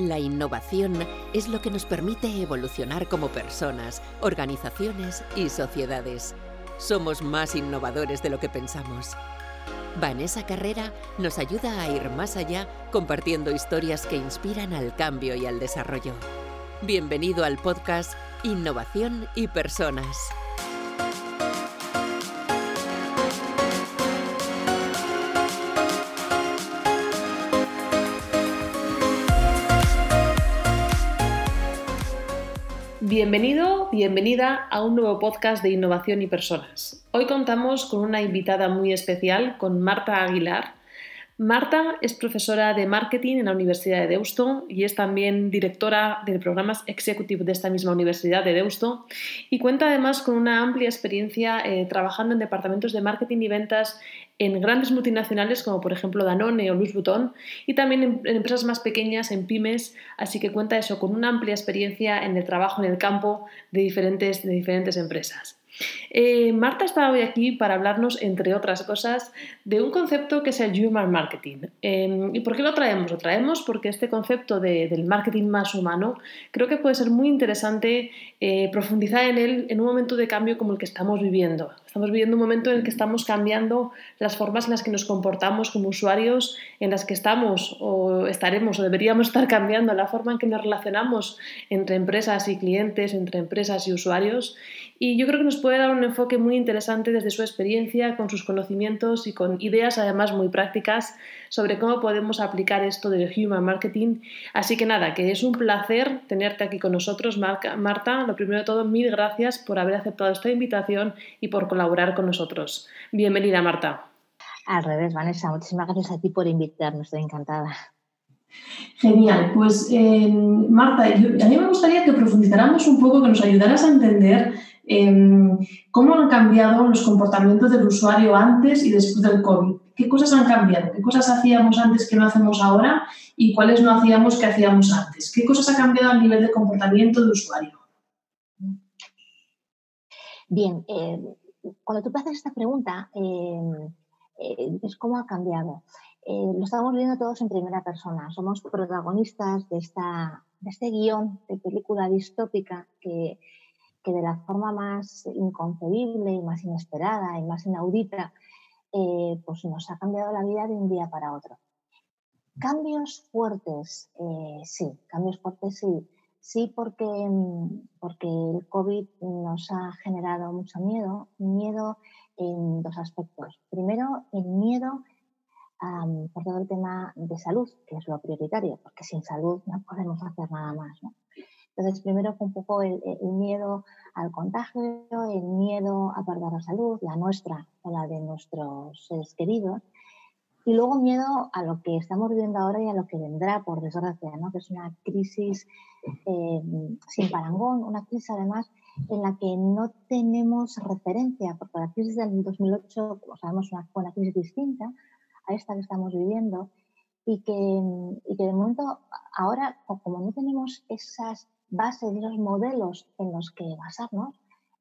La innovación es lo que nos permite evolucionar como personas, organizaciones y sociedades. Somos más innovadores de lo que pensamos. Vanessa Carrera nos ayuda a ir más allá compartiendo historias que inspiran al cambio y al desarrollo. Bienvenido al podcast Innovación y Personas. Bienvenido, bienvenida a un nuevo podcast de innovación y personas. Hoy contamos con una invitada muy especial, con Marta Aguilar. Marta es profesora de marketing en la Universidad de Deusto y es también directora de programas executive de esta misma Universidad de Deusto y cuenta además con una amplia experiencia eh, trabajando en departamentos de marketing y ventas en grandes multinacionales como por ejemplo Danone o Louis Vuitton y también en, empresas más pequeñas, en pymes, así que cuenta eso con una amplia experiencia en el trabajo en el campo de diferentes, de diferentes empresas. Eh, Marta está hoy aquí para hablarnos, entre otras cosas, de un concepto que es el Human Marketing. Eh, ¿Y por qué lo traemos? Lo traemos porque este concepto de, del marketing más humano creo que puede ser muy interesante eh, profundizar en él en un momento de cambio como el que estamos viviendo. Estamos viviendo un momento en el que estamos cambiando las formas en las que nos comportamos como usuarios, en las que estamos o estaremos o deberíamos estar cambiando la forma en que nos relacionamos entre empresas y clientes, entre empresas y usuarios. Y yo creo que nos puede dar un enfoque muy interesante desde su experiencia, con sus conocimientos y con ideas además muy prácticas sobre cómo podemos aplicar esto del Human Marketing. Así que nada, que es un placer tenerte aquí con nosotros, Marta. Lo primero de todo, mil gracias por haber aceptado esta invitación y por colaborar con nosotros. Bienvenida, Marta. Al revés, Vanessa, muchísimas gracias a ti por invitarnos, estoy encantada. Genial, pues eh, Marta, a mí me gustaría que profundizáramos un poco, que nos ayudaras a entender eh, cómo han cambiado los comportamientos del usuario antes y después del COVID. ¿Qué cosas han cambiado? ¿Qué cosas hacíamos antes que no hacemos ahora y cuáles no hacíamos que hacíamos antes? ¿Qué cosas ha cambiado a nivel de comportamiento del usuario? Bien, eh, cuando tú haces esta pregunta, eh, es cómo ha cambiado. Eh, lo estamos viendo todos en primera persona. Somos protagonistas de, esta, de este guion de película distópica que, que, de la forma más inconcebible y más inesperada y más inaudita, eh, pues nos ha cambiado la vida de un día para otro. Cambios fuertes, eh, sí, cambios fuertes sí. Sí, porque, porque el COVID nos ha generado mucho miedo, miedo en dos aspectos. Primero, el miedo por todo el tema de salud, que es lo prioritario, porque sin salud no podemos hacer nada más. ¿no? Entonces, primero fue un poco el, miedo al contagio, el miedo a perder la salud, la nuestra o la de nuestros seres queridos, y luego miedo a lo que estamos viviendo ahora y a lo que vendrá, por desgracia, ¿no? que es una crisis eh, sin parangón, una crisis además en la que no tenemos referencia, porque la crisis del 2008, como sabemos, fue una crisis distinta, esta que estamos viviendo y que, y que de momento ahora, como no tenemos esas bases, esos modelos en los que basarnos,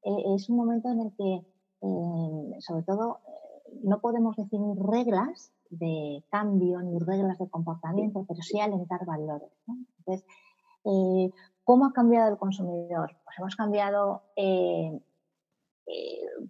eh, es un momento en el que, eh, sobre todo, eh, no podemos definir reglas de cambio ni reglas de comportamiento, pero sí alentar valores. Entonces, ¿cómo ha cambiado el consumidor? Pues hemos cambiado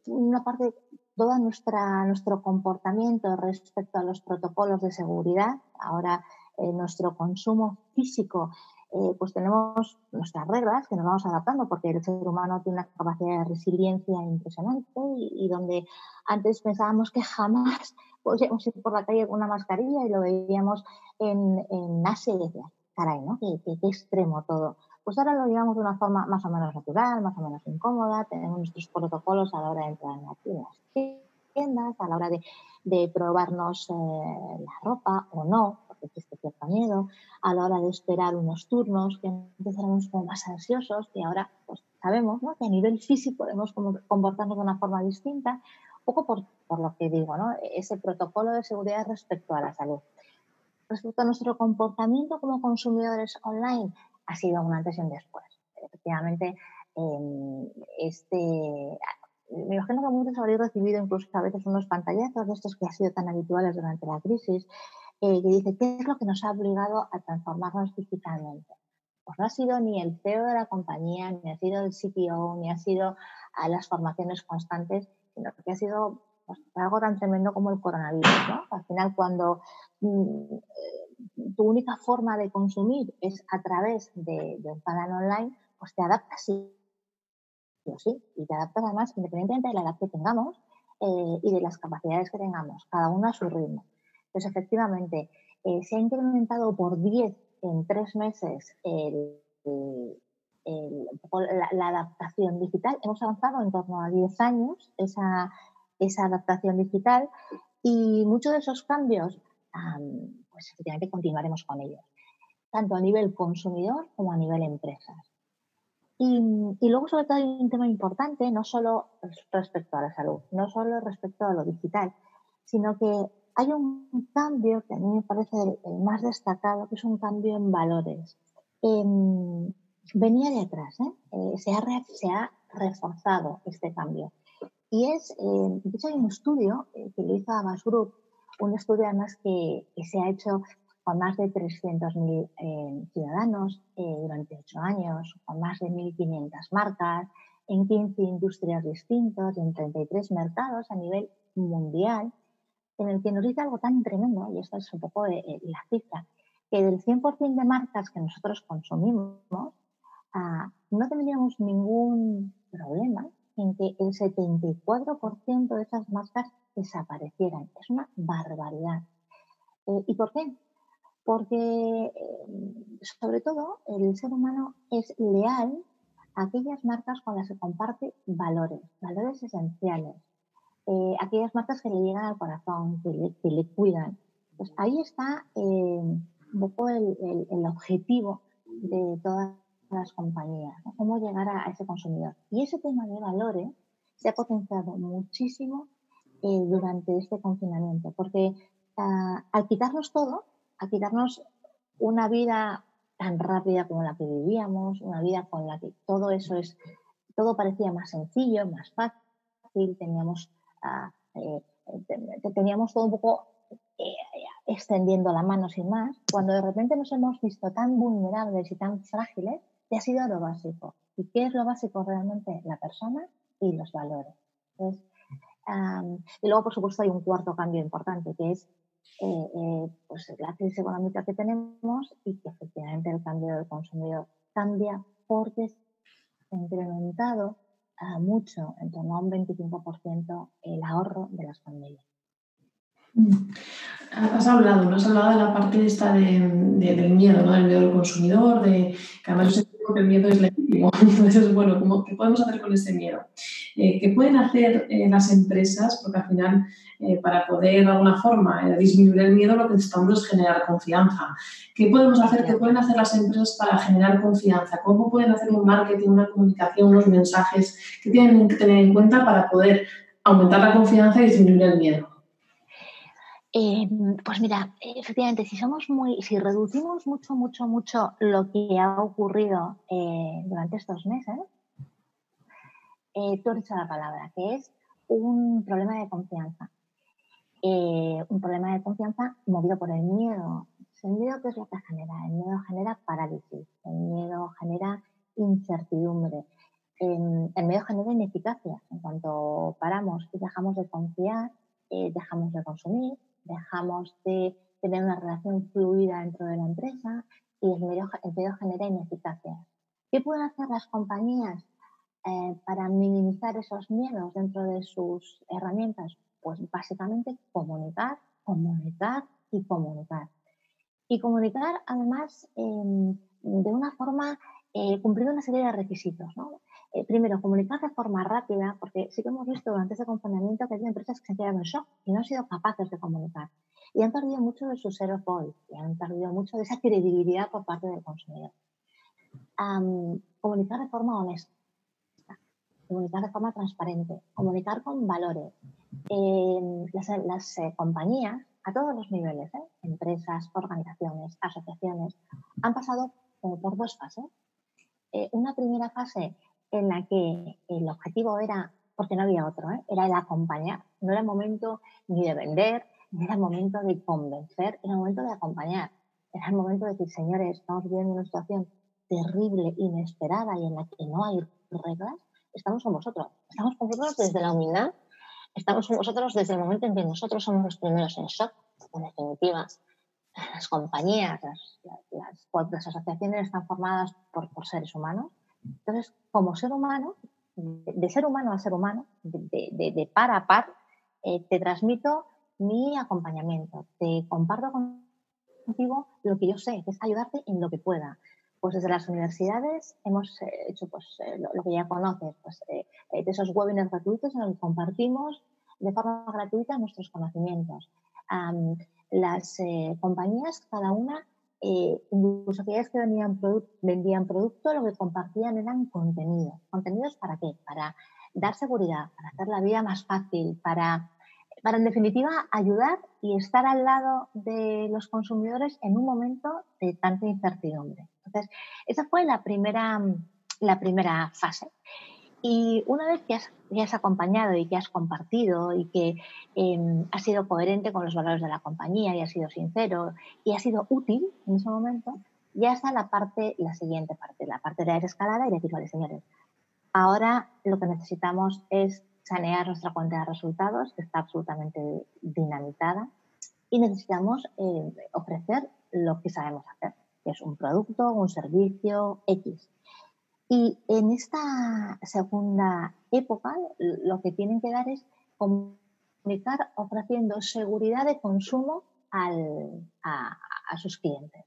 una parte todo nuestro comportamiento respecto a los protocolos de seguridad. Ahora nuestro consumo físico, eh, pues tenemos nuestras reglas que nos vamos adaptando porque el ser humano tiene una capacidad de resiliencia impresionante y, donde antes pensábamos que jamás podíamos ir por la calle con una mascarilla y lo veíamos en, en Asia y decía, caray, ¿no? Qué, extremo todo pues ahora lo llevamos de una forma más o menos natural, más o menos incómoda, tenemos nuestros protocolos a la hora de entrar en las tiendas, a la hora de, de probarnos eh, la ropa o no, existe cierto miedo, a la hora de esperar unos turnos, que antes éramos como más ansiosos y ahora pues, sabemos ¿no? que a nivel físico podemos comportarnos de una forma distinta, un poco por, por lo que digo, ¿no? ese protocolo de seguridad respecto a la salud. Respecto a nuestro comportamiento como consumidores online, ha sido un antes y un después. Efectivamente, em, este, me imagino que muchos habréis recibido incluso a veces unos pantallazos de estos que han sido tan habituales durante la crisis, que dice, ¿qué es lo que nos ha obligado a transformarnos digitalmente? Pues no ha sido ni el CEO de la compañía, ni ha sido el CTO, ni ha sido a las formaciones constantes, sino que ha sido pues, algo tan tremendo como el coronavirus. Al final, cuando mm, tu única forma de consumir es a través de, un canal online, pues te adaptas sí, sí, y te adaptas además independientemente de la edad que tengamos eh, y de las capacidades que tengamos, cada uno a su ritmo. Entonces, efectivamente, eh, se ha incrementado por 10 en tres meses la, adaptación digital. Hemos avanzado en torno a 10 años esa, esa adaptación digital y muchos de esos cambios pues efectivamente continuaremos con ellos, tanto a nivel consumidor como a nivel empresas. Y, luego, sobre todo, hay un tema importante, no solo respecto a la salud, no solo respecto a lo digital, sino que hay un cambio que a mí me parece el, más destacado, que es un cambio en valores. Em, venía de atrás, ¿eh? Eh, se, ha se, ha reforzado este cambio. Y es, eh, de hecho, hay un estudio que lo hizo Abbas Group, un estudio además que, se ha hecho con más de 300.000 eh, ciudadanos eh, durante ocho años, con más de 1.500 marcas, en 15 industrias distintas, en 33 mercados a nivel mundial, en el que nos dice algo tan tremendo, y esto es un poco eh, la cifra, que del 100% de marcas que nosotros consumimos, ah, no tendríamos ningún problema en que el 74% de esas marcas desaparecieran. Es una barbaridad. Eh, ¿Y por qué? Porque, eh, sobre todo, el ser humano es leal a aquellas marcas con las que comparte valores, valores esenciales, eh, aquellas marcas que le llegan al corazón, que le, cuidan. Pues ahí está un poco el, objetivo de todas las compañías, cómo llegar a, a, ese consumidor. Y ese tema de valores se ha potenciado muchísimo eh, durante este confinamiento, porque ah, al quitarnos todo, al quitarnos una vida tan rápida como la que vivíamos, una vida con la que todo eso es, todo parecía más sencillo, más fácil, teníamos, ah, eh, teníamos todo un poco eh, extendiendo la mano sin más, cuando de repente nos hemos visto tan vulnerables y tan frágiles, te ha sido lo básico. ¿Y qué es lo básico realmente? La persona y los valores. Y luego, por supuesto, hay un cuarto cambio importante, que es eh, eh, pues la crisis económica que tenemos y que efectivamente el cambio del consumidor cambia porque se ha incrementado ah, mucho, en torno a un 25%, el ahorro de las familias. Mm. Has hablado, ¿no? Has hablado de la parte esta de, del miedo, ¿no? Del miedo del consumidor, de que además que el miedo es legítimo. Entonces, bueno, ¿cómo, ¿qué podemos hacer con ese miedo? Eh, ¿Qué pueden hacer eh, las empresas? Porque al final, eh, para poder de alguna forma disminuir el miedo, lo que necesitamos es generar confianza. ¿Qué podemos hacer? ¿Qué pueden hacer las empresas para generar confianza? ¿Cómo pueden hacer un marketing, una comunicación, unos mensajes que tienen que tener en cuenta para poder aumentar la confianza y disminuir el miedo? pues mira, efectivamente, si somos muy, si reducimos mucho, mucho, mucho lo que ha ocurrido durante estos meses, eh, tú dicho la palabra, que es un problema de confianza. Eh, un problema de confianza movido por el miedo. ¿El miedo qué es lo que genera? El miedo genera parálisis, el miedo genera incertidumbre, el miedo genera ineficacia. En cuanto paramos y dejamos de confiar, eh, dejamos de consumir, dejamos de tener una relación fluida dentro de la empresa y el miedo, el miedo genera ineficacia. ¿Qué pueden hacer las compañías eh, para minimizar esos miedos dentro de sus herramientas? Pues básicamente comunicar, comunicar y comunicar. Y comunicar además em, de una forma eh, cumpliendo una serie de requisitos. Eh, primero, comunicar de forma rápida, porque sí que hemos visto durante ese confinamiento que hay empresas que se han quedado en shock y no han sido capaces de comunicar. Y han perdido mucho de su ser of y han perdido mucho de esa credibilidad por parte del consumidor. comunicar de forma honesta comunicar de forma transparente, comunicar con valores. las, eh, compañías, a todos los niveles, ¿eh? empresas, organizaciones, asociaciones, han pasado por dos fases. Eh, una primera fase en la que el objetivo era, porque no había otro, era el acompañar. No era el momento ni de vender, era el momento de convencer, era el momento de acompañar, era el momento de decir, señores, estamos viviendo una situación terrible, inesperada y en la que no hay reglas, estamos con vosotros. Estamos con vosotros desde la humildad, estamos con vosotros desde el momento en que nosotros somos los primeros en shock, en definitiva. Las compañías, las, las, asociaciones están formadas por, por, seres humanos. Entonces, como ser humano, de, ser humano a ser humano, de, de, de par a par, eh, te transmito mi acompañamiento, te comparto contigo lo que yo sé, que es ayudarte en lo que pueda. Pues desde las universidades hemos eh, hecho pues, eh, lo, que ya conoces, pues, de esos webinars gratuitos en los que compartimos de forma gratuita nuestros conocimientos. las compañías, cada una, incluso aquellas que vendían, vendían producto, lo que compartían eran contenidos. ¿Contenidos para qué? Para dar seguridad, para hacer la vida más fácil, para, para en definitiva ayudar y estar al lado de los consumidores en un momento de tanta incertidumbre. Entonces, esa fue la primera, la primera fase. Y una vez que has, has, acompañado y que has compartido y que em, has sido coherente con los valores de la compañía y has sido sincero y has sido útil en ese momento, ya está la parte, la siguiente parte, la parte de la escalada y decir, vale, señores, Ahora lo que necesitamos es sanear nuestra cuenta de resultados, que está absolutamente dinamitada, y necesitamos eh, ofrecer lo que sabemos hacer, que es un producto, un servicio X. Y en esta segunda época lo que tienen que dar es comunicar ofreciendo seguridad de consumo a, a sus clientes.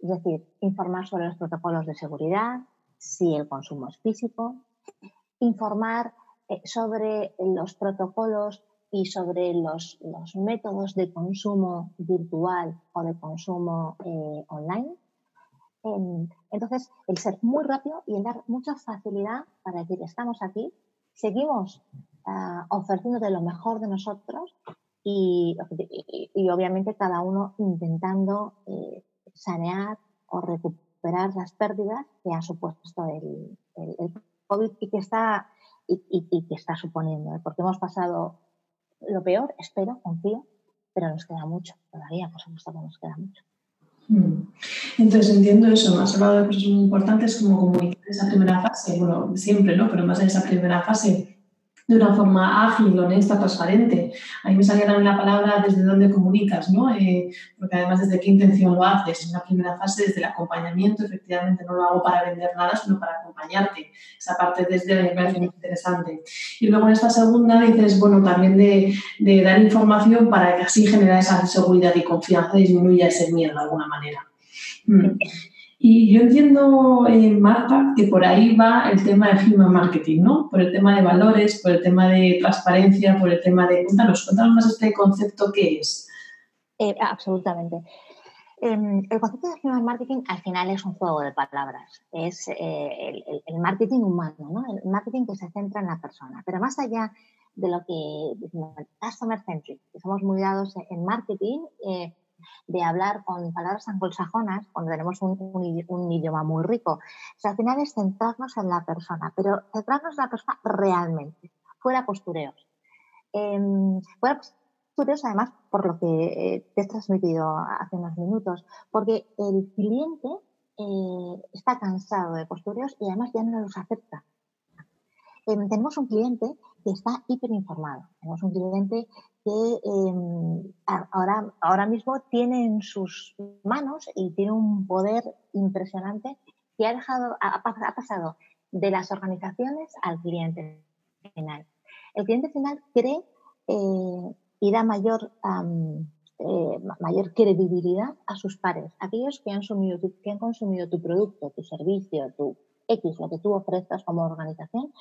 Es decir, informar sobre los protocolos de seguridad, si el consumo es físico, informar sobre los protocolos y sobre los, métodos de consumo virtual o de consumo eh, online. Em, entonces, el ser muy rápido y el dar mucha facilidad para decir, estamos aquí, seguimos uh, ofreciendo de lo mejor de nosotros y, obviamente cada uno intentando eh, sanear o recuperar las pérdidas que ha supuesto el, COVID y que está, y, que está suponiendo, ¿eh? porque hemos pasado lo peor, espero, confío, pero nos queda mucho todavía, por supuesto que nos queda mucho. Mm. Entonces entiendo eso, has hablado de cosas muy importantes como comunicar esa primera fase, bueno, siempre, ¿no? Pero más en esa primera fase de una forma ágil, honesta, transparente. Ahí me salía también la palabra desde dónde comunicas, ¿no? Eh, porque además desde qué intención lo haces. En la primera fase, desde el acompañamiento, efectivamente no lo hago para vender nada, sino para acompañarte. Esa parte desde me parece muy interesante. Y luego en esta segunda dices, bueno, también de, de dar información para que así genera esa seguridad y confianza y disminuya ese miedo de alguna manera. Mm. Y yo entiendo, eh, Marta, que por ahí va el tema de human marketing, ¿no? Por el tema de valores, por el tema de transparencia, por el tema de... Cuéntanos, cuéntanos más este concepto que es. Eh, absolutamente. Em, el concepto de human marketing al final es un juego de palabras. Es eh, el, marketing humano, ¿no? El marketing que se centra en la persona. Pero más allá de lo que decimos customer centric, que somos muy dados en marketing, de hablar con palabras anglosajonas, cuando tenemos un, idioma muy rico. al final es centrarnos en la persona, pero centrarnos en la persona realmente, fuera postureos. Eh, fuera postureos, además, por lo que eh, te he transmitido hace unos minutos, porque el cliente eh, está cansado de postureos y además ya no los acepta. Em, tenemos un cliente que está hiperinformado. Tenemos un cliente que em, ahora, ahora mismo tiene en sus manos y tiene un poder impresionante que ha, dejado, ha, pasado de las organizaciones al cliente final. El cliente final cree eh, y da mayor, eh, mayor credibilidad a sus pares, aquellos que han, consumido tu, que han consumido tu producto, tu servicio, tu X, lo que tú ofrezcas como organización,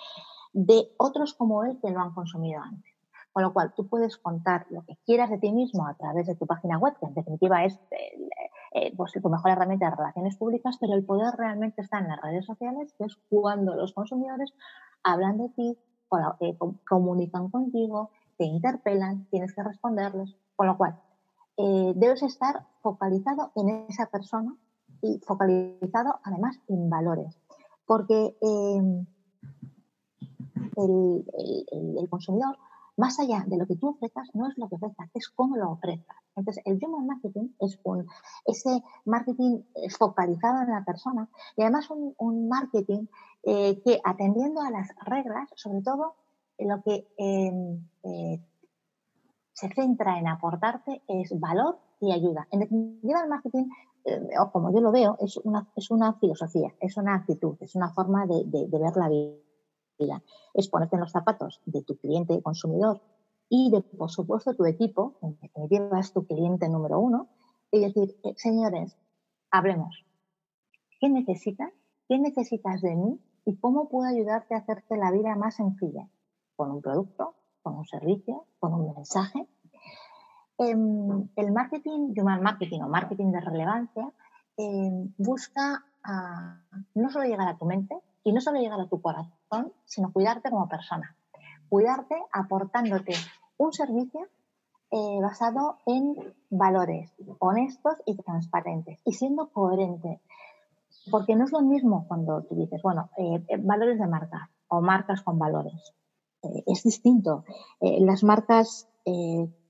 de otros como él que lo han consumido antes. Con lo cual, tú puedes contar lo que quieras de ti mismo a través de tu página web, que en definitiva es eh, eh, pues, tu mejor herramienta de relaciones públicas, pero el poder realmente está en las redes sociales, que es cuando los consumidores hablan de ti, eh, comunican contigo, te interpelan, tienes que responderles. Con lo cual, debes estar focalizado en esa persona y focalizado además en valores. Porque el, consumidor más allá de lo que tú ofrezcas, no es lo que ofrezcas, es cómo lo ofrezcas. Entonces, el human marketing es un, ese marketing eh, focalizado en la persona y además un, marketing eh, que atendiendo a las reglas, sobre todo lo que em, eh, se centra en aportarte es valor y ayuda. En definitiva, el marketing, o como yo lo veo, es una, es una filosofía, es una actitud, es una forma de ver la vida es ponerte en los zapatos de tu cliente consumidor y de, por supuesto, tu equipo, en definitiva es tu cliente número uno, y decir, eh, señores, hablemos. ¿Qué necesitas? ¿Qué necesitas de mí? ¿Y cómo puedo ayudarte a hacerte la vida más sencilla? Con un producto, con un servicio, con un mensaje. Em, el marketing, human marketing o marketing de relevancia, em, busca no solo llegar a tu mente y no solo llegar a tu corazón, sino cuidarte como persona. Cuidarte aportándote un servicio eh, basado en valores honestos y transparentes y siendo coherente. Porque no es lo mismo cuando tú dices, bueno, eh, eh, valores de marca o marcas con valores. es distinto. las marcas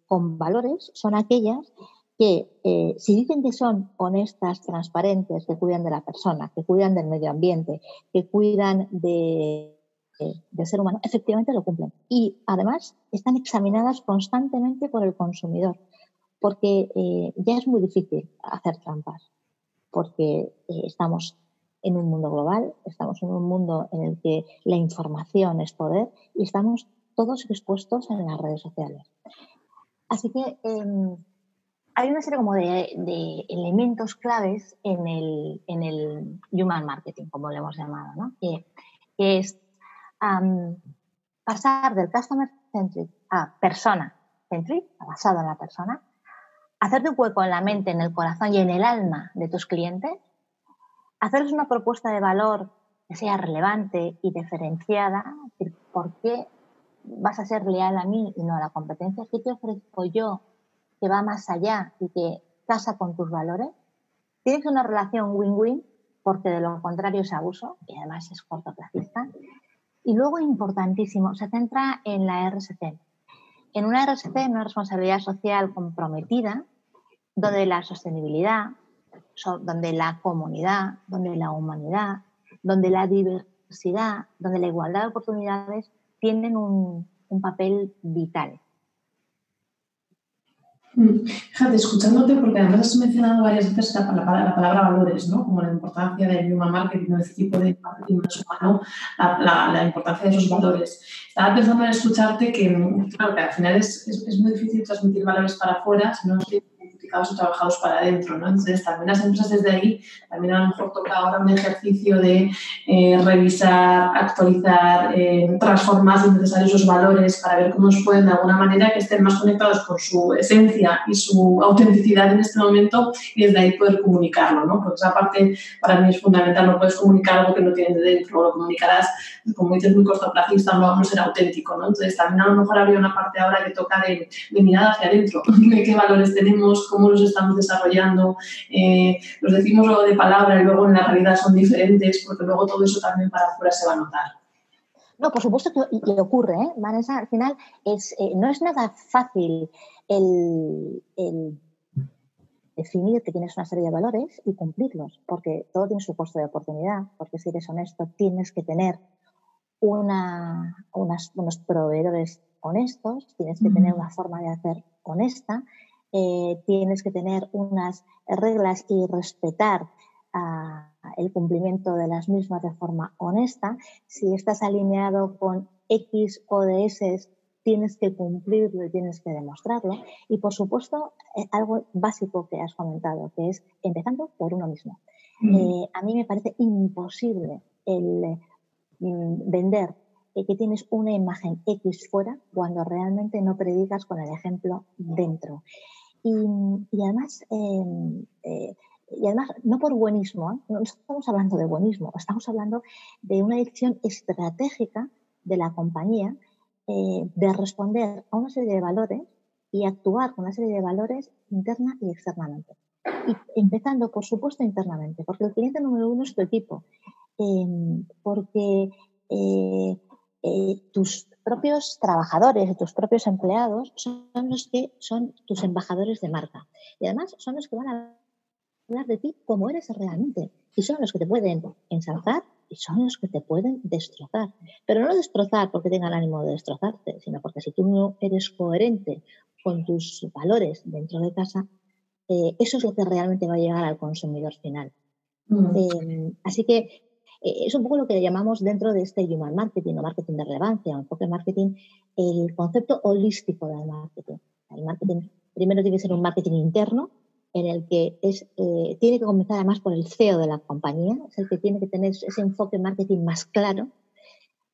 con valores son aquellas que si dicen que son honestas, transparentes, que cuidan de la persona, que cuidan del medio ambiente, que cuidan de, del ser humano, efectivamente lo cumplen. Y además están examinadas constantemente por el consumidor, porque eh, ya es muy difícil hacer trampas, porque eh, estamos en un mundo global, estamos en un mundo en el que la información es poder y estamos todos expuestos en las redes sociales. Así que em, hay una serie como de, elementos claves en el, en el, human marketing, como lo hemos llamado, ¿no? que, es pasar del customer centric a persona centric, basado en la persona, hacerte un hueco en la mente, en el corazón y en el alma de tus clientes, hacerles una propuesta de valor que sea relevante y diferenciada, decir, ¿por qué vas a ser leal a mí y no a la competencia? ¿Qué te ofrezco yo que va más allá y que casa con tus valores? Tienes una relación win-win porque de lo contrario es abuso y además es cortoplacista. Y luego, importantísimo, se centra en la RSC. En una RSC, una responsabilidad social comprometida, donde la sostenibilidad, donde la comunidad, donde la humanidad, donde la diversidad, donde la igualdad de oportunidades tienen un, un papel vital. Mm. Fíjate, escuchándote, porque además has mencionado varias veces la, palabra valores, ¿no? Como la importancia del human marketing, de este tipo de marketing más humano, la, la, importancia de esos valores. Estaba pensando en escucharte que, claro, que al final es, es, es muy difícil transmitir valores para afuera si no o trabajados para adentro, ¿no? Entonces, también las empresas desde ahí, también a lo mejor toca ahora un ejercicio de eh, revisar, actualizar, eh, transformar si necesario esos valores para ver cómo nos pueden de alguna manera que estén más conectados con su esencia y su autenticidad en este momento y desde ahí poder comunicarlo, ¿no? Porque esa parte para mí es fundamental, no puedes comunicar algo que no tienes de dentro, lo comunicarás, como dices, muy cortoplacista, no vamos a ser auténtico, ¿no? Entonces, también a lo mejor habría una parte ahora que toca de, de mirar hacia adentro, de qué valores tenemos, cómo los estamos desarrollando, eh, los decimos luego de palabra y luego en la realidad son diferentes, porque luego todo eso también para afuera se va a notar. No, por supuesto que ocurre, ¿eh? Vanessa, al final es, eh, no es nada fácil el, definir que tienes una serie de valores y cumplirlos, porque todo tiene su costo de oportunidad, porque si eres honesto tienes que tener una, unos proveedores honestos, tienes que tener una forma de hacer honesta eh, tienes que tener unas reglas y respetar ah, el cumplimiento de las mismas de forma honesta. Si estás alineado con X o ODS, tienes que cumplirlo y tienes que demostrarlo. Y por supuesto, eh, algo básico que has comentado, que es empezando por uno mismo. Mm. Eh, a mí me parece imposible el mm, vender que tienes una imagen X fuera cuando realmente no predicas con el ejemplo dentro. Y, además, em, eh, y además, no por buenismo, ¿eh? no estamos hablando de buenismo, estamos hablando de una decisión estratégica de la compañía eh, de responder a una serie de valores y actuar con una serie de valores interna y externamente. Y empezando, por supuesto, internamente, porque el cliente número uno es tu equipo, em, porque tus propios trabajadores tus propios empleados son los que son tus embajadores de marca. Y además son los que van a hablar de ti como eres realmente. Y son los que te pueden ensalzar y son los que te pueden destrozar. Pero no destrozar porque tengan ánimo de destrozarte, sino porque si tú no eres coherente con tus valores dentro de casa, eh, eso es lo que realmente va a llegar al consumidor final. Mm. Eh, así que eh, es un poco lo que llamamos dentro de este human marketing o marketing de relevancia, o enfoque marketing, el concepto holístico del marketing. El marketing primero tiene que ser un marketing interno, en el que es, tiene que comenzar además por el CEO de la compañía, es el que tiene que tener ese enfoque marketing más claro,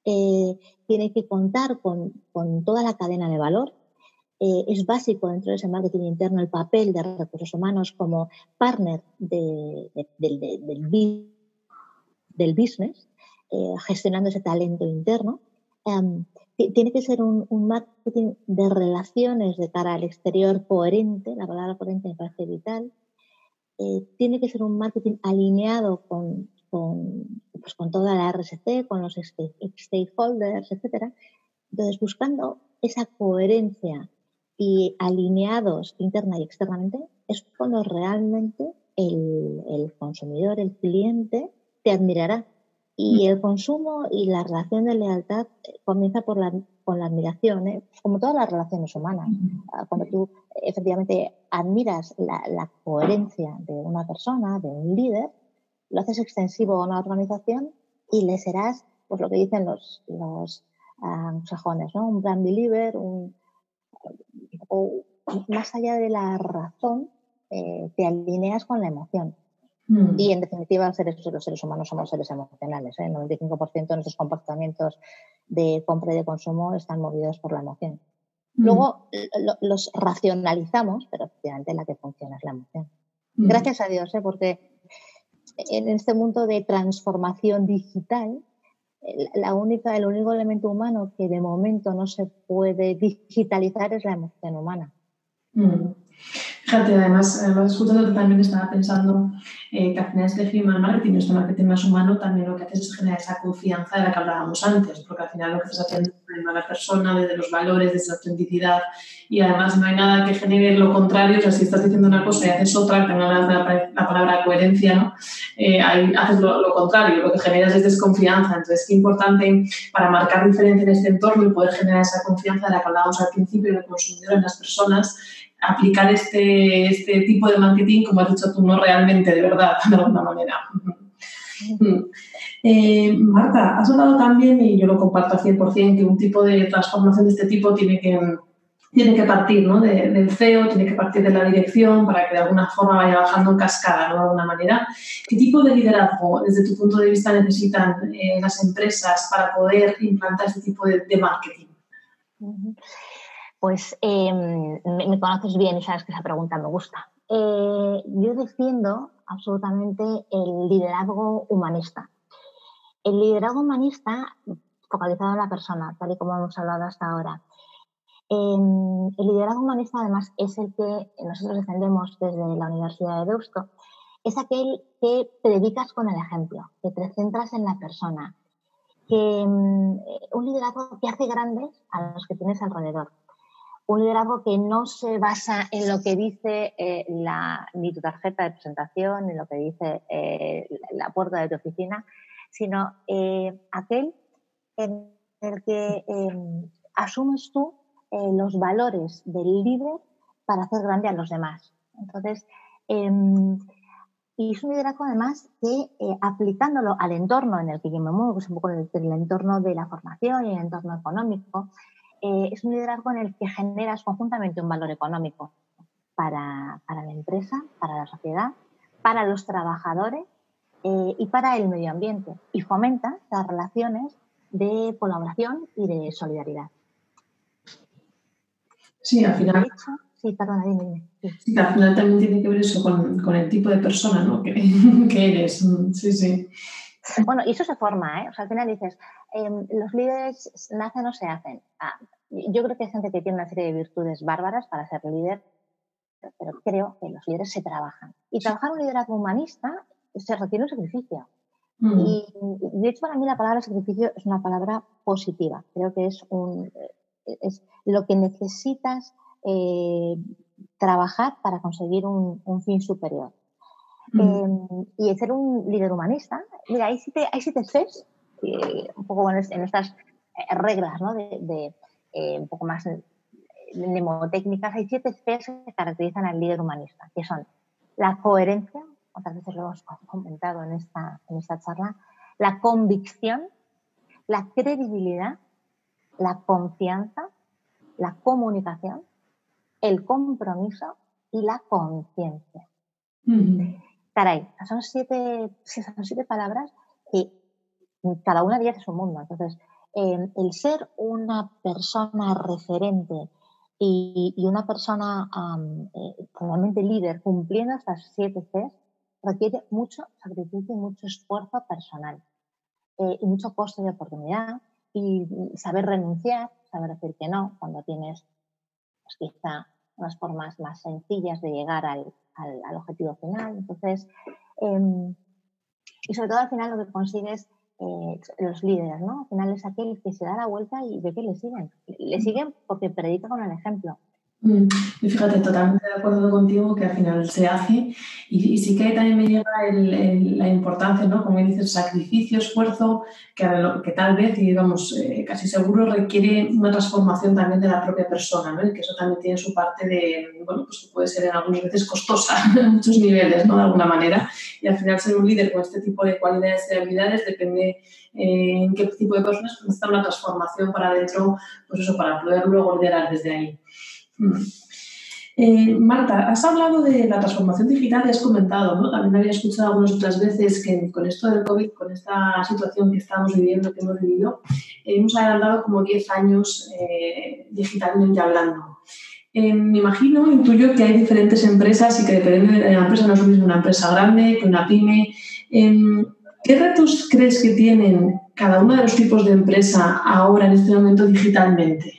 tiene que contar con, con, toda la cadena de valor, eh, es básico dentro de ese marketing interno el papel de recursos humanos como partner del, business, eh, gestionando ese talento interno. Em, tiene que ser un, marketing de relaciones de cara al exterior coherente, la palabra coherente me parece vital. Eh, tiene que ser un marketing alineado con, con, pues con toda la RSC, con los stakeholders, etc. Entonces, buscando esa coherencia y alineados interna y externamente, es cuando realmente el, consumidor, el cliente, te admirará. Y mm. el consumo y la relación de lealtad eh, comienza por la, con la admiración, ¿eh? como todas las relaciones humanas. Mm. Ah, cuando tú efectivamente admiras la, coherencia de una persona, de un líder, lo haces extensivo a una organización y le serás, pues lo que dicen los, los ah, sajones, ¿no? un brand believer, un, o más allá de la razón, eh, te alineas con la emoción. Mm. Y en definitiva, los seres, los seres humanos somos seres emocionales. ¿eh? El 95% de nuestros comportamientos de compra y de consumo están movidos por la emoción. Mm. Luego los racionalizamos, pero efectivamente la que funciona es la emoción. Mm. Gracias a Dios, ¿eh? porque en este mundo de transformación digital, la única, el único elemento humano que de momento no se puede digitalizar es la emoción humana. Mm. Fíjate, además, escuchando también estaba pensando eh, que al final este human marketing, este marketing más humano, también lo que hace es generar esa confianza de la que hablábamos antes, porque al final lo que estás haciendo es a la persona desde los valores, desde la autenticidad, y además no hay nada que genere lo contrario, o sea, si estás diciendo una cosa y haces otra, que la, la, la palabra coherencia, ¿no? Eh, ahí haces lo, lo, contrario, lo que generas es desconfianza. Entonces, qué importante para marcar diferencia en este entorno y poder generar esa confianza de la que hablábamos al principio del consumidor en las personas, aplicar este, este tipo de marketing, como has dicho tú, no realmente, de verdad, de alguna manera. Eh, Marta, has hablado también, y yo lo comparto al 100%, que un tipo de transformación de este tipo tiene que, tiene que partir ¿no? del CEO, tiene que partir de la dirección para que de alguna forma vaya bajando en cascada, ¿no? de alguna manera. ¿Qué tipo de liderazgo, desde tu punto de vista, necesitan eh, las empresas para poder implantar este tipo de, marketing? Pues em, me, conoces bien y sabes que esa pregunta me gusta. Eh, yo defiendo absolutamente el liderazgo humanista. El liderazgo humanista focalizado en la persona, tal y como hemos hablado hasta ahora. Em, el liderazgo humanista, además, es el que nosotros defendemos desde la Universidad de Deusto. Es aquel que predicas con el ejemplo, que te centras en la persona, que em, un liderazgo que hace grandes a los que tienes alrededor un liderazgo que no se basa en lo que dice eh, la, ni tu tarjeta de presentación, ni lo que dice eh, la puerta de tu oficina, sino eh, aquel en el que em, asumes tú los valores del líder para hacer grande a los demás. Entonces, em, y es un liderazgo además que aplicándolo al entorno en el que yo me muevo, que es un poco el entorno de la formación y el entorno económico, eh, es un liderazgo en el que generas conjuntamente un valor económico para, la empresa, para la sociedad, para los trabajadores eh, y para el medio ambiente y fomenta las relaciones de colaboración y de solidaridad. Sí, al final. sí, perdona, dime, Sí. al final también tiene que ver eso con, el tipo de persona ¿no? que, que eres. Sí, sí. Bueno, y eso se forma, ¿eh? O sea, al final dices, em, los líderes nacen o se hacen. Ah, yo creo que hay gente que tiene una serie de virtudes bárbaras para ser líder, pero creo que los líderes se trabajan. Y trabajar un liderazgo humanista se requiere un sacrificio. Mm. Y de hecho para mí la palabra sacrificio es una palabra positiva. Creo que es, un, es lo que necesitas eh, trabajar para conseguir un, fin superior. Mm. Em, y ser un líder humanista, mira, hay siete, hay siete Cs, un poco en estas eh, reglas ¿no? de, un poco más mnemotécnicas, hay siete Cs que caracterizan al líder humanista, que son la coherencia, otras veces lo hemos comentado en esta, en esta charla, la convicción, la credibilidad, la confianza, la comunicación, el compromiso y la conciencia. Caray, son siete, son siete palabras que cada una de ellas es un mundo. Entonces, eh, el ser una persona referente y, una persona eh, realmente líder cumpliendo estas siete Cs requiere mucho sacrificio y mucho esfuerzo personal eh, y mucho costo de oportunidad y saber renunciar, saber decir que no cuando tienes pues, quizá unas formas más sencillas de llegar al, al, objetivo final. Entonces, em, y sobre todo al final lo que consigues eh, los líderes, ¿no? Al final es aquel que se da la vuelta y ve que le siguen. Le siguen porque predica con el ejemplo. Mm, y fíjate, totalmente de acuerdo contigo que al final se hace y, sí que también me llega la importancia, ¿no? Como dices, sacrificio, esfuerzo, que, que tal vez, y digamos, eh, casi seguro requiere una transformación también de la propia persona, ¿no? Y que eso también tiene su parte de, bueno, pues puede ser en algunas veces costosa en muchos niveles, ¿no? De alguna manera. Y al final ser un líder con este tipo de cualidades y habilidades depende eh, en qué tipo de personas pues necesita una transformación para adentro, pues eso, para poder luego liderar desde ahí. Eh, Marta, has hablado de la transformación digital y has comentado, ¿no? También había escuchado algunas otras veces que con esto del COVID, con esta situación que estamos viviendo, que hemos vivido, hemos adelantado como 10 años eh, digitalmente hablando. Eh, me imagino, intuyo que hay diferentes empresas y que depende de la empresa, no es lo mismo una empresa grande que una pyme. ¿Qué retos crees que tienen cada uno de los tipos de empresa ahora en este momento digitalmente?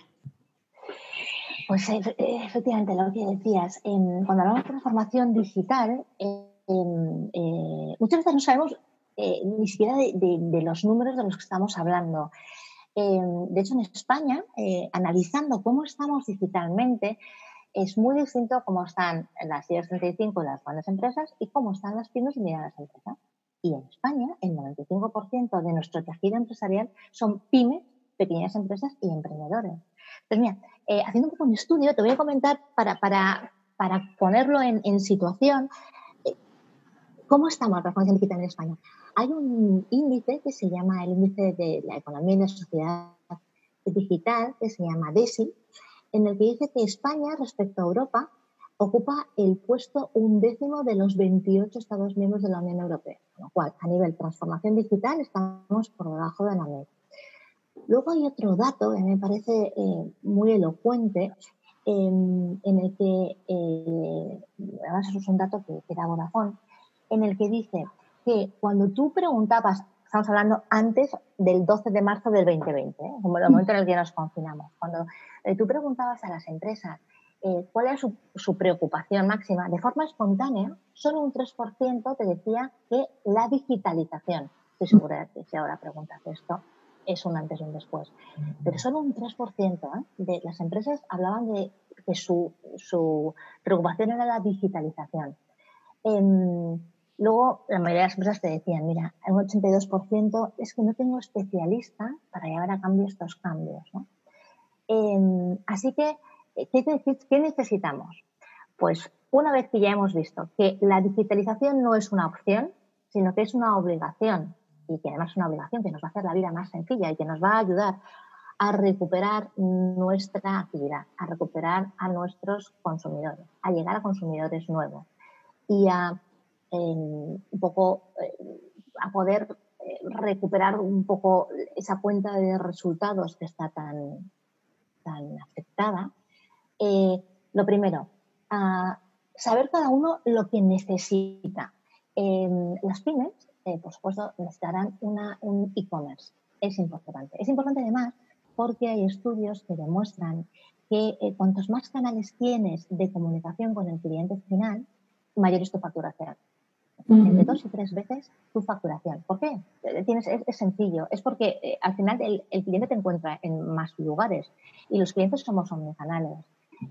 Pues eh, efectivamente, lo que decías, cuando hablamos de transformación digital, eh, muchas veces no sabemos eh, ni siquiera de, los números de los que estamos hablando. de hecho, en España, analizando cómo estamos digitalmente, es muy distinto cómo están las IES 35 y las grandes empresas y cómo están las pymes y medianas empresas. Y en España, el 95% de nuestro tejido empresarial son pymes, pequeñas empresas y emprendedores. Entonces, mira, eh, haciendo un poco un estudio, te voy a comentar para, para, para ponerlo en, en situación, eh, ¿cómo estamos la transformación digital en España? Hay un índice que se llama el índice de la economía y la sociedad digital, que se llama DESI, en el que dice que España, respecto a Europa, ocupa el puesto undécimo de los 28 Estados miembros de la Unión Europea, con lo cual, a nivel transformación digital, estamos por debajo de la media. Luego hay otro dato que me parece eh, muy elocuente, en el que, eh, además eso es un dato que, que da Vodafone, en el que dice que cuando tú preguntabas, estamos hablando antes del 12 de marzo del 2020, ¿eh? como el momento en el que nos confinamos, cuando tú preguntabas a las empresas cuál era su, su, preocupación máxima, de forma espontánea, solo un 3% te decía que la digitalización. Estoy segura de que si ahora preguntas esto, es un antes y un después. Pero solo un 3% ¿eh? de las empresas hablaban de que su, su preocupación era la digitalización. Em, luego, la mayoría de las empresas te decían, mira, un 82% es que no tengo especialista para llevar a cambio estos cambios. Em, así que, ¿qué, ¿qué necesitamos? Pues una vez que ya hemos visto que la digitalización no es una opción, sino que es una obligación y que además es una obligación que nos va a hacer la vida más sencilla y que nos va a ayudar a recuperar nuestra actividad, a recuperar a nuestros consumidores, a llegar a consumidores nuevos y a un poco eh, a poder eh, recuperar un poco esa cuenta de resultados que está tan, tan afectada. Eh, lo primero, saber cada uno lo que necesita. las pymes eh, por supuesto, necesitarán una, un e-commerce. Es importante. Es importante además porque hay estudios que demuestran que eh, cuantos más canales tienes de comunicación con el cliente final, mayor es tu facturación. entre dos y tres veces tu facturación. ¿Por qué? Eh, tienes, es, sencillo. Es porque eh, al final el, cliente te encuentra en más lugares y los clientes somos omnicanales.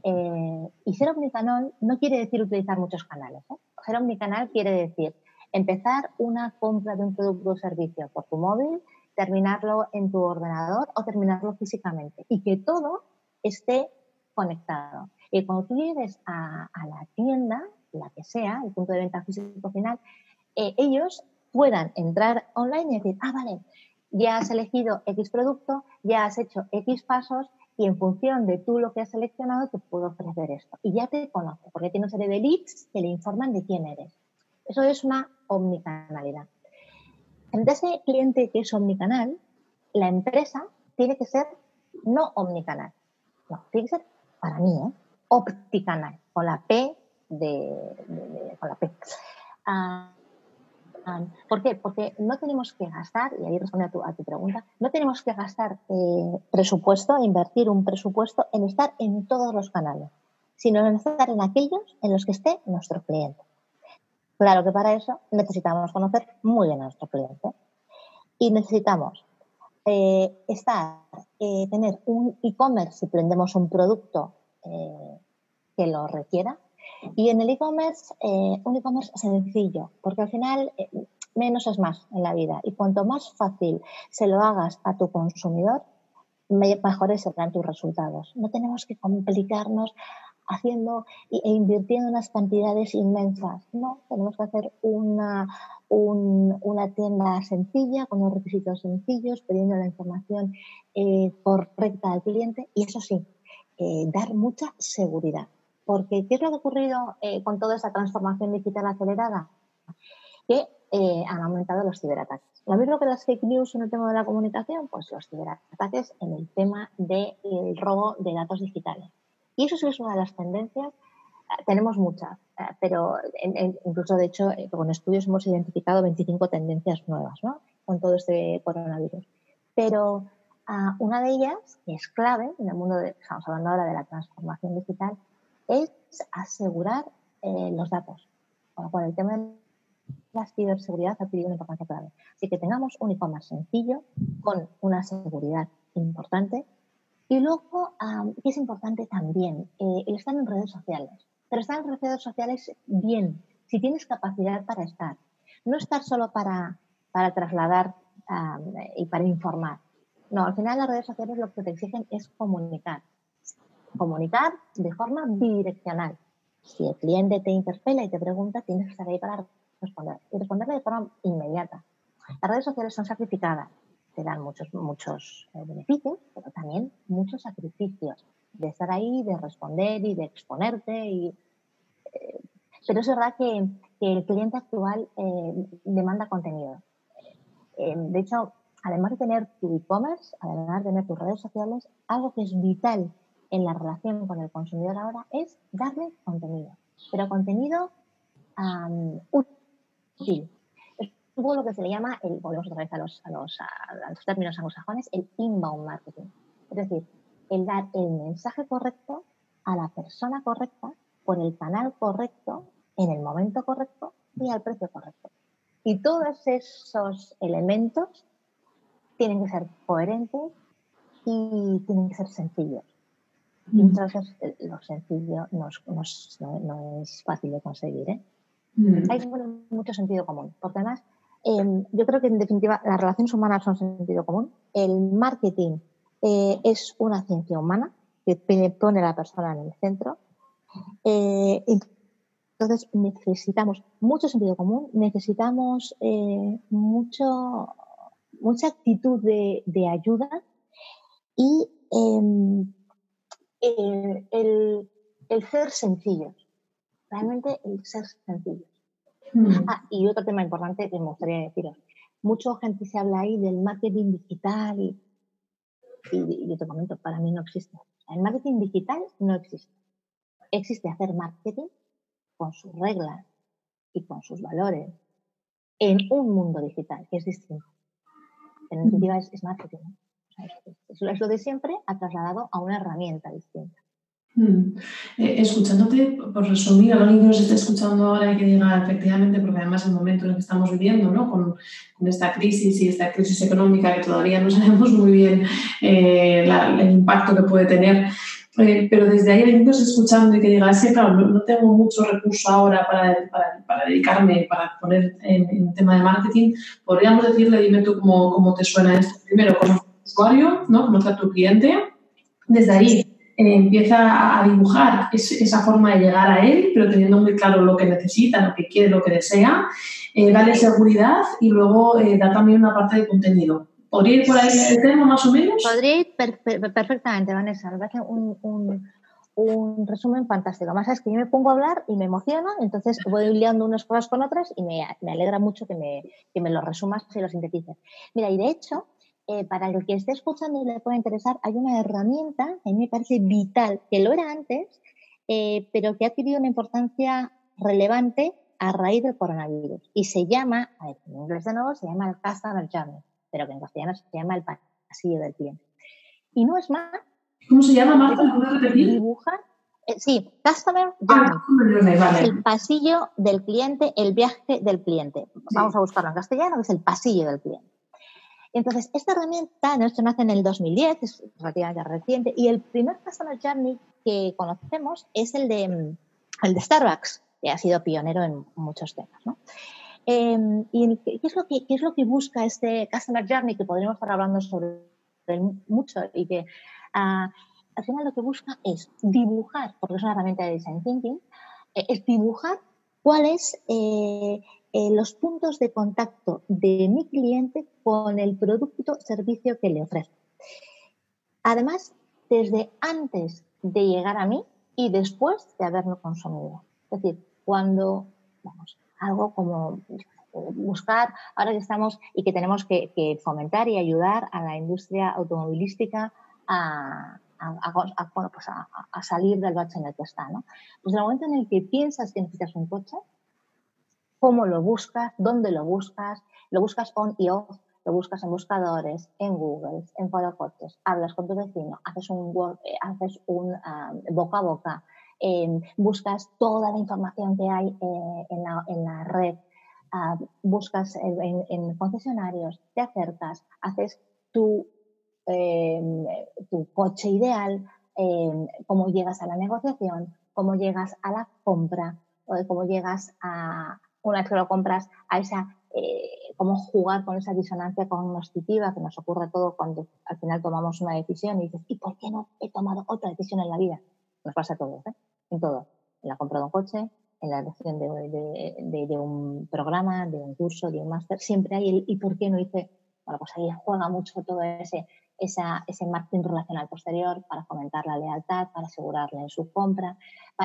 Eh, y ser omnicanal no quiere decir utilizar muchos canales. Ser omnicanal quiere decir empezar una compra de un producto o servicio por tu móvil, terminarlo en tu ordenador o terminarlo físicamente y que todo esté conectado. Y cuando tú llegues a, la tienda, la que sea, el punto de venta físico final, eh, ellos puedan entrar online y decir, ah, vale, ya has elegido X producto, ya has hecho X pasos y en función de tú lo que has seleccionado te puedo ofrecer esto. Y ya te conoce, porque tiene una serie de leads que le informan de quién eres. Eso es una omnicanalidad. En ese cliente que es omnicanal, la empresa tiene que ser no omnicanal. No, tiene que ser, para mí, ¿eh? opticanal, con la P de, con la P. Ah, ah, ¿Por qué? Porque no tenemos que gastar, y ahí responde a tu, a tu pregunta, no tenemos que gastar eh, presupuesto, invertir un presupuesto en estar en todos los canales, sino en estar en aquellos en los que esté nuestro cliente. Claro que para eso necesitamos conocer muy bien a nuestro cliente y necesitamos eh, estar, eh, tener un e-commerce si prendemos un producto que lo requiera, y en el e-commerce, eh, un e-commerce sencillo, porque al final eh, menos es más en la vida. Y cuanto más fácil se lo hagas a tu consumidor, mejores serán tus resultados. No tenemos que complicarnos haciendo e invirtiendo unas cantidades inmensas. No, tenemos que hacer una, una tienda sencilla, con unos requisitos sencillos, pidiendo la información eh, correcta al cliente y eso sí, dar mucha seguridad. Porque, ¿qué es lo que ha ocurrido eh, con toda esa transformación digital acelerada? Que eh, han aumentado los ciberataques. Lo mismo que las fake news en el tema de la comunicación, pues los ciberataques en el tema del robo de datos digitales. Y eso sí es una de las tendencias. Eh, tenemos muchas, pero incluso de hecho con estudios hemos identificado 25 tendencias nuevas ¿no? con todo este coronavirus. Pero ah, una de ellas, que es clave en el mundo, de, estamos hablando ahora de la transformación digital, es asegurar eh, los datos. Con el tema de la ciberseguridad ha adquirido una importancia clave. Así que tengamos un e-commerce sencillo, con una seguridad importante. Y luego, que es importante también, eh, el estar en redes sociales. Pero estar en redes sociales bien, si tienes capacidad para estar. No estar solo para, para trasladar y para informar. No, al final las redes sociales lo que te exigen es comunicar comunicar de forma bidireccional. Si el cliente te interpela y te pregunta, tienes que estar ahí para responder y responderle de forma inmediata. Las redes sociales son sacrificadas, te dan muchos, muchos eh, beneficios, pero también muchos sacrificios de estar ahí, de responder y de exponerte. Y, eh, pero es verdad que, el cliente actual eh, demanda contenido. de hecho, además de tener tu e-commerce, además de tener tus redes sociales, algo que es vital en la relación con el consumidor ahora es darle contenido, pero contenido útil. Poco lo que se le llama, el, volvemos otra vez a los, a los, a los términos anglosajones, el inbound marketing. Es decir, el dar el mensaje correcto a la persona correcta, por el canal correcto, en el momento correcto y al precio correcto. Y todos esos elementos tienen que ser coherentes y tienen que ser sencillos. Y muchas veces lo sencillo no es, fácil de conseguir. ¿eh? Mm. Hay mucho sentido común, porque además yo creo que en definitiva las relaciones humanas son sentido común. El marketing eh, es una ciencia humana que pone a la persona en el centro. Eh, entonces necesitamos mucho sentido común, necesitamos mucho, mucha actitud de, ayuda y em, el, ser sencillos. Realmente el ser sencillos. Mm. Ah, y otro tema importante que me gustaría deciros. Mucha gente se habla ahí del marketing digital y, y, yo te comento, para mí no existe. El marketing digital no existe. Existe hacer marketing con sus reglas y con sus valores en un mundo digital, que es distinto. En definitiva es, es marketing. Es, lo de siempre ha trasladado a una herramienta distinta. Hmm. Eh, escuchándote, por resumir, a alguien que nos esté escuchando ahora y que diga efectivamente, porque además el momento en el que estamos viviendo, ¿no? con, esta crisis y esta crisis económica que todavía no sabemos muy bien eh, el impacto que puede tener, eh, pero desde ahí alguien que nos escuchando y que diga, sí, claro, no, tengo mucho recurso ahora para, para, para dedicarme, para poner en, en, tema de marketing, podríamos decirle, dime tú cómo, cómo te suena esto. Primero, como usuario, ¿no? conoce a tu cliente, desde ahí eh, empieza a dibujar esa forma de llegar a él, pero teniendo muy claro lo que necesita, lo que quiere, lo que desea, eh, darle seguridad y luego eh, da también una parte de contenido. ¿Podría ir por ahí el tema más o menos? Podría ir perfectamente, Vanessa. Me parece un, un, resumen fantástico. Más es que yo me pongo a hablar y me emociona, entonces voy liando unas cosas con otras y me, me alegra mucho que me, que me lo resumas y lo sintetices. Mira, y de hecho, eh, para el que esté escuchando y le pueda interesar, hay una herramienta que a mí me parece vital, que lo era antes, eh, pero que ha adquirido una importancia relevante a raíz del coronavirus. Y se llama, a ver, en inglés de nuevo, se llama el Customer Journey, pero que en castellano se llama el pasillo del cliente. Y no es más. ¿Cómo se llama, Marta? ¿Puedes repetir? Dibujar. Eh, sí, Customer ah, Journey. El pasillo del cliente, el viaje del cliente. Vamos a buscarlo en castellano, que es el pasillo del cliente. Entonces, esta herramienta, nace en el 2010, es relativamente reciente, y el primer Customer Journey que conocemos es el de, mm, el de Starbucks, que ha sido pionero en muchos temas. Em, ¿Y qué es, lo que, es lo que busca este Customer Journey? Que podríamos estar hablando sobre mucho y que uh, al final lo que busca es dibujar, porque es una herramienta de Design Thinking, eh, es dibujar cuál es eh, eh, los puntos de contacto de mi cliente con el producto o servicio que le ofrezco. Además, desde antes de llegar a mí y después de haberlo consumido. Es decir, cuando, vamos, algo como buscar, ahora que estamos y que tenemos que, fomentar y ayudar a la industria automovilística a, pues a, salir del bache en el que está. ¿no? Pues en el momento en el que piensas que necesitas un coche, cómo lo buscas, dónde lo buscas, lo buscas on y off, lo buscas en buscadores, en Google, en coches, hablas con tu vecino, haces un, eh, haces un boca a boca, em, buscas toda la información que hay eh, en, la, red, ah, buscas en, concesionarios, te acercas, haces tu, em, tu coche ideal, em, cómo llegas a la negociación, cómo llegas a la compra, cómo llegas a, una vez que lo compras, a esa, eh, cómo jugar con esa disonancia cognitiva que nos ocurre todo cuando al final tomamos una decisión y dices, ¿y por qué no he tomado otra decisión en la vida? Nos pasa a todos, ¿eh? En todo. En la compra de un coche, en la elección de, un programa, de un curso, de un máster, siempre hay el ¿y por qué no hice? Bueno, pues ahí juega mucho todo ese, esa, ese marketing relacional posterior para fomentar la lealtad, para asegurarle en su compra,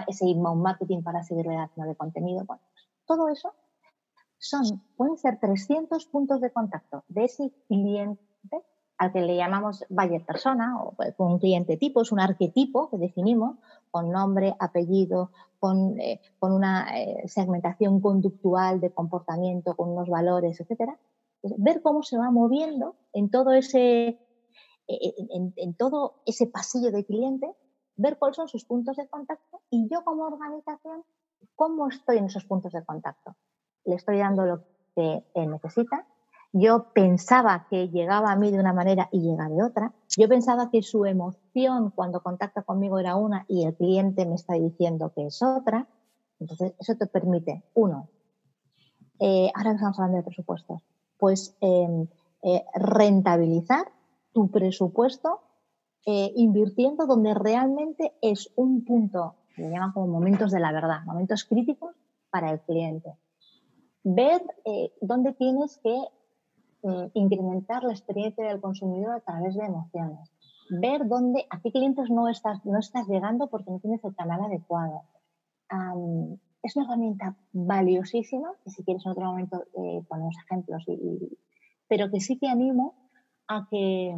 ese inbound marketing para seguirle dando de contenido. Bueno, todo eso son, pueden ser 300 puntos de contacto de ese cliente al que le llamamos buyer persona o pues, un cliente tipo, es un arquetipo que definimos con nombre, apellido, con, eh, con una eh, segmentación conductual de comportamiento, con unos valores, etc. ver cómo se va moviendo en todo ese, eh, en todo ese pasillo de cliente, ver cuáles son sus puntos de contacto y yo como organización cómo estoy en esos puntos de contacto. Le estoy dando lo que él necesita. Yo pensaba que llegaba a mí de una manera y llega de otra. Yo pensaba que su emoción cuando contacta conmigo era una y el cliente me está diciendo que es otra. Entonces, eso te permite, uno, eh, ahora que estamos hablando de presupuestos, pues em, eh, rentabilizar tu presupuesto eh, invirtiendo donde realmente es un punto se llaman como momentos de la verdad, momentos críticos para el cliente. Ver eh, dónde tienes que eh, incrementar la experiencia del consumidor a través de emociones. Ver dónde, a qué clientes no estás, no estás llegando porque no tienes el canal adecuado. es una herramienta valiosísima, que si quieres en otro momento eh, ponemos ejemplos, pero que sí que animo a que,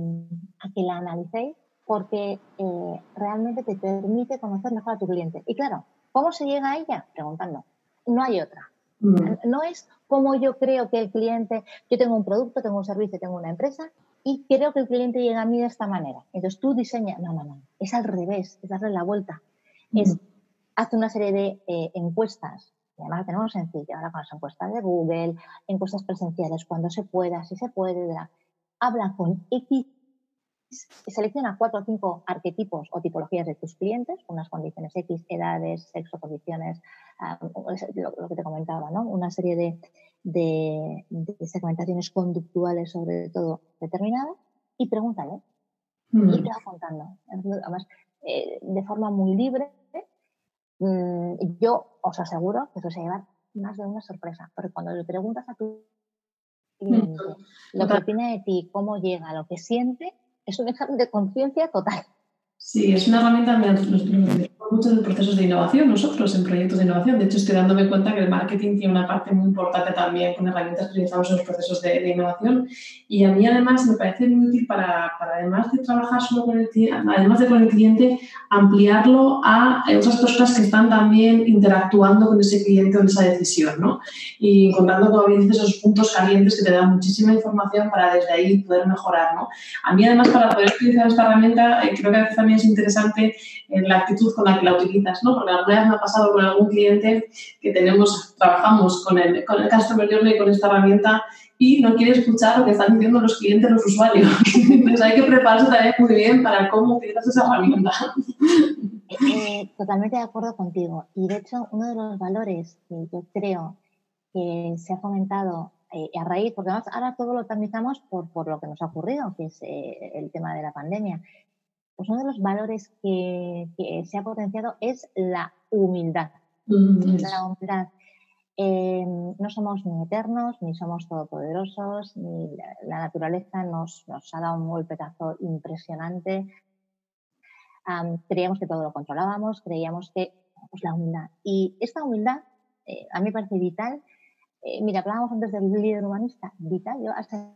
a que la analicéis porque eh, realmente te permite conocer mejor a tu cliente. Y claro, ¿cómo se llega a ella? Preguntando. No hay otra. Mm. No es como yo creo que el cliente, yo tengo un producto, tengo un servicio, tengo una empresa y creo que el cliente llega a mí de esta manera. Entonces tú diseñas, no, no, no, es al revés, es darle la vuelta. es hace una serie de eh, encuestas, y además tenemos sencillo, ahora con las encuestas de Google, encuestas presenciales, cuando se pueda, si se puede, habla con X, selecciona cuatro o cinco arquetipos o tipologías de tus clientes, unas condiciones X, edades, sexo, condiciones, ah, lo, que te comentaba, ¿no? Una serie de, de, segmentaciones conductuales, sobre todo determinadas, y pregúntale. Y te va contando. Además, eh, de forma muy libre, Mm, yo os aseguro que eso se lleva más de una sorpresa, porque cuando le preguntas a tu cliente lo que opina de ti, cómo llega, lo que siente, es un examen de conciencia total. Sí, es una herramienta, muchos en procesos de innovación, nosotros en proyectos de innovación. De hecho, estoy dándome cuenta que el marketing tiene una parte muy importante también con herramientas que utilizamos en los procesos de, innovación. Y a mí además me parece muy útil para, para, además de trabajar solo con el cliente, además de con el cliente, ampliarlo a otras personas que están también interactuando con ese cliente o en esa decisión, ¿no? Y encontrando, como bien dices, esos puntos calientes que te dan muchísima información para desde ahí poder mejorar, ¿no? A mí además para poder utilizar esta herramienta, eh, creo que a veces también es interesante eh, la actitud con la que la utilizas, ¿no? Porque alguna vez me ha pasado con algún cliente que tenemos, trabajamos con el, con el Customer Journey, con esta herramienta y no quiere escuchar lo que están diciendo los clientes, los usuarios. Entonces hay que prepararse también muy bien para cómo utilizas esa herramienta. Eh, totalmente de acuerdo contigo. Y de hecho, uno de los valores que yo creo que se ha fomentado eh, a raíz, porque además ahora todo lo tramitamos por, por lo que nos ha ocurrido, que es eh, el tema de la pandemia pues uno de los valores que, se ha potenciado es la humildad. Mm, la humildad. Em, no somos ni eternos, ni somos todopoderosos, ni la, naturaleza nos, ha dado un golpetazo impresionante. creíamos que todo lo controlábamos, creíamos que pues la humildad. Y esta humildad eh, a mí me parece vital. Eh, mira, hablábamos antes del líder humanista, vital. Yo hasta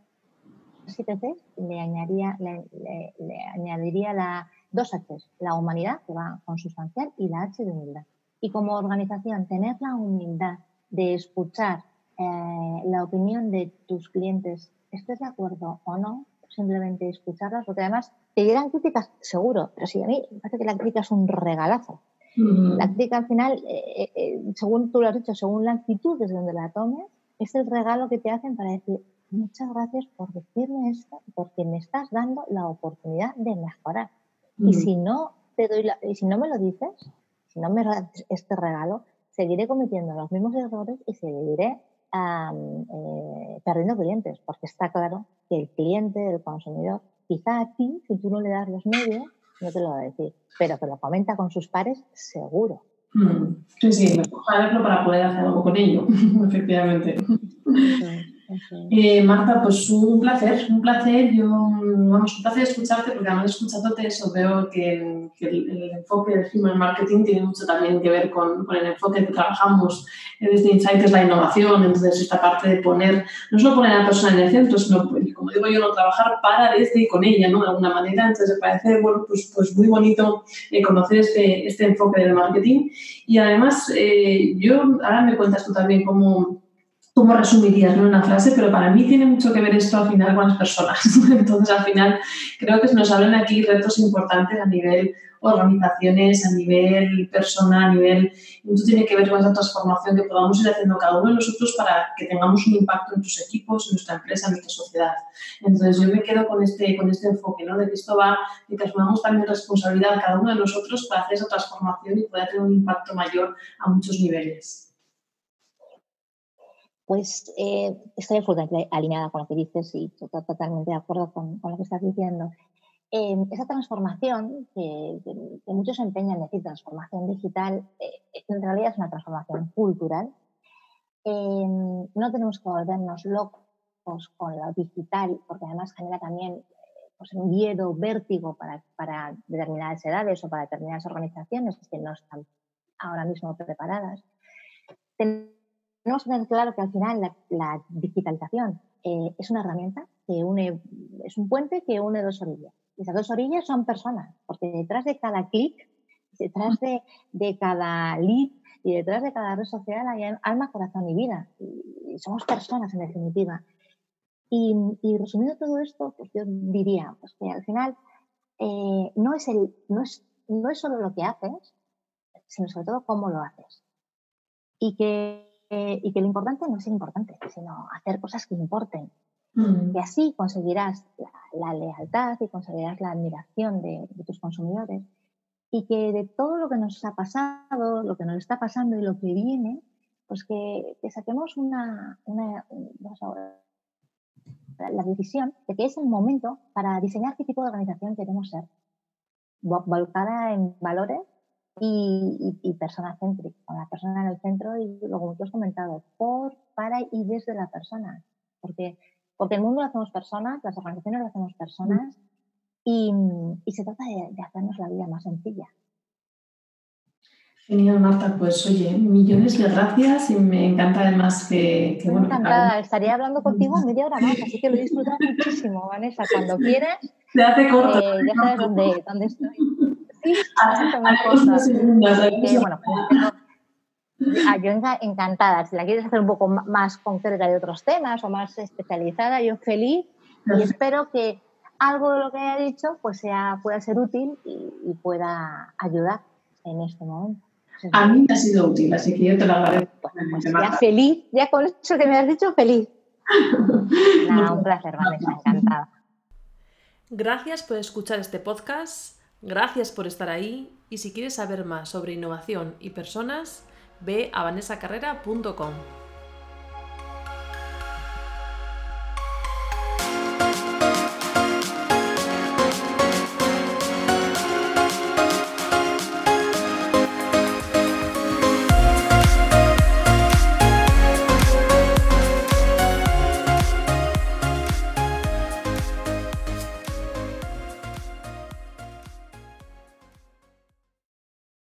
7 le añadiría, le, añadiría la dos H, la humanidad, que va consustancial, y la H de humildad. Y como organización, tener la humildad de escuchar eh, la opinión de tus clientes, estés de acuerdo o no, simplemente escucharlas, porque además te dirán críticas, seguro, pero si a mí me parece que la crítica es un regalazo. La crítica al final, eh, eh, según tú lo has dicho, según la actitud desde donde la tomes, es el regalo que te hacen para decir, muchas gracias por decirme esto, porque me estás dando la oportunidad de mejorar. Y si no te doy y si no me lo dices, si no me das este regalo, seguiré cometiendo los mismos errores y seguiré eh, perdiendo clientes, porque está claro que el cliente, el consumidor, quizá a ti, si tú no le das los medios, no te lo va a decir, pero que lo comenta con sus pares, seguro. Mm. Sí, sí, mejor saberlo para poder hacer algo con ello, efectivamente. Eh, Marta, pues un placer, un placer. Yo, vamos, un placer escucharte porque además escuchándote eso veo que, el, enfoque del human marketing tiene mucho también que ver con, el enfoque que trabajamos desde Insight, es la innovación. Entonces, esta parte de poner, no solo poner a la persona en el centro, sino, como digo yo, no trabajar para, desde y con ella, ¿no? De alguna manera. Entonces, me parece, bueno, pues, pues muy bonito eh, conocer este, este enfoque del marketing. Y además, eh, yo, ahora me cuentas tú también cómo cómo resumirías en una frase, pero para mí tiene mucho que ver esto al final con las personas. Entonces, al final, creo que nos hablan aquí retos importantes a nivel organizaciones, a nivel persona, a nivel... Mucho tiene que ver con esa transformación que podamos ir haciendo cada uno de nosotros para que tengamos un impacto en tus equipos, en nuestra empresa, en nuestra sociedad. Entonces, yo me quedo con este, con este enfoque, ¿no? De que esto va, de que asumamos también responsabilidad cada uno de nosotros para hacer esa transformación y poder tener un impacto mayor a muchos niveles. Pues eh, estoy absolutamente alineada con lo que dices y totalmente de acuerdo con, lo que estás diciendo. Eh, esa transformación que, muchos empeñan en decir transformación digital, eh, en realidad es una transformación cultural. no tenemos que volvernos locos con lo digital, porque además genera también pues, miedo, vértigo para, para determinadas edades o para determinadas organizaciones que no están ahora mismo preparadas tenemos tener claro que al final la, digitalización eh, es una herramienta que une, es un puente que une dos orillas. Y esas dos orillas son personas, porque detrás de cada clic, detrás de, cada lead y detrás de cada red social hay alma, corazón y vida. Y, somos personas en definitiva. Y, resumiendo todo esto, pues yo diría pues que al final eh, no, es el, no, es, no es solo lo que haces, sino sobre todo cómo lo haces. Y que, y que lo importante no es importante, sino hacer cosas que importen. Mm. Y así conseguirás la, lealtad y conseguirás la admiración de, tus consumidores. Y que de todo lo que nos ha pasado, lo que nos está pasando y lo que viene, pues que, saquemos una, una, la decisión de que es el momento para diseñar qué tipo de organización queremos ser, volcada en valores y, y, persona céntrica, con la persona en el centro y lo como tú has comentado, por, para y desde la persona. Porque, porque el mundo lo hacemos personas, las organizaciones lo hacemos personas y, y se trata de, de hacernos la vida más sencilla. Genial, Marta. Pues oye, millones de gracias y me encanta además que... que bueno, encantada. Estaría hablando contigo media hora más, así que lo he disfrutado muchísimo, Vanessa. Cuando quieres... Se hace corto. Eh, ya sabes dónde, dónde estoy. Sí, yo encantada. Si la quieres hacer un poco más concreta de otros temas o más especializada, yo feliz y espero que algo de lo que haya dicho pues sea, pueda ser útil y pueda ayudar en este momento. A mí me ha sido útil, así que yo te lo agradezco. Pues ya feliz, ya con eso que me has dicho, feliz. un placer, Vanessa, encantada. Gracias por escuchar este podcast, gracias por estar ahí y si quieres saber más sobre innovación y personas, ve a vanessacarrera.com.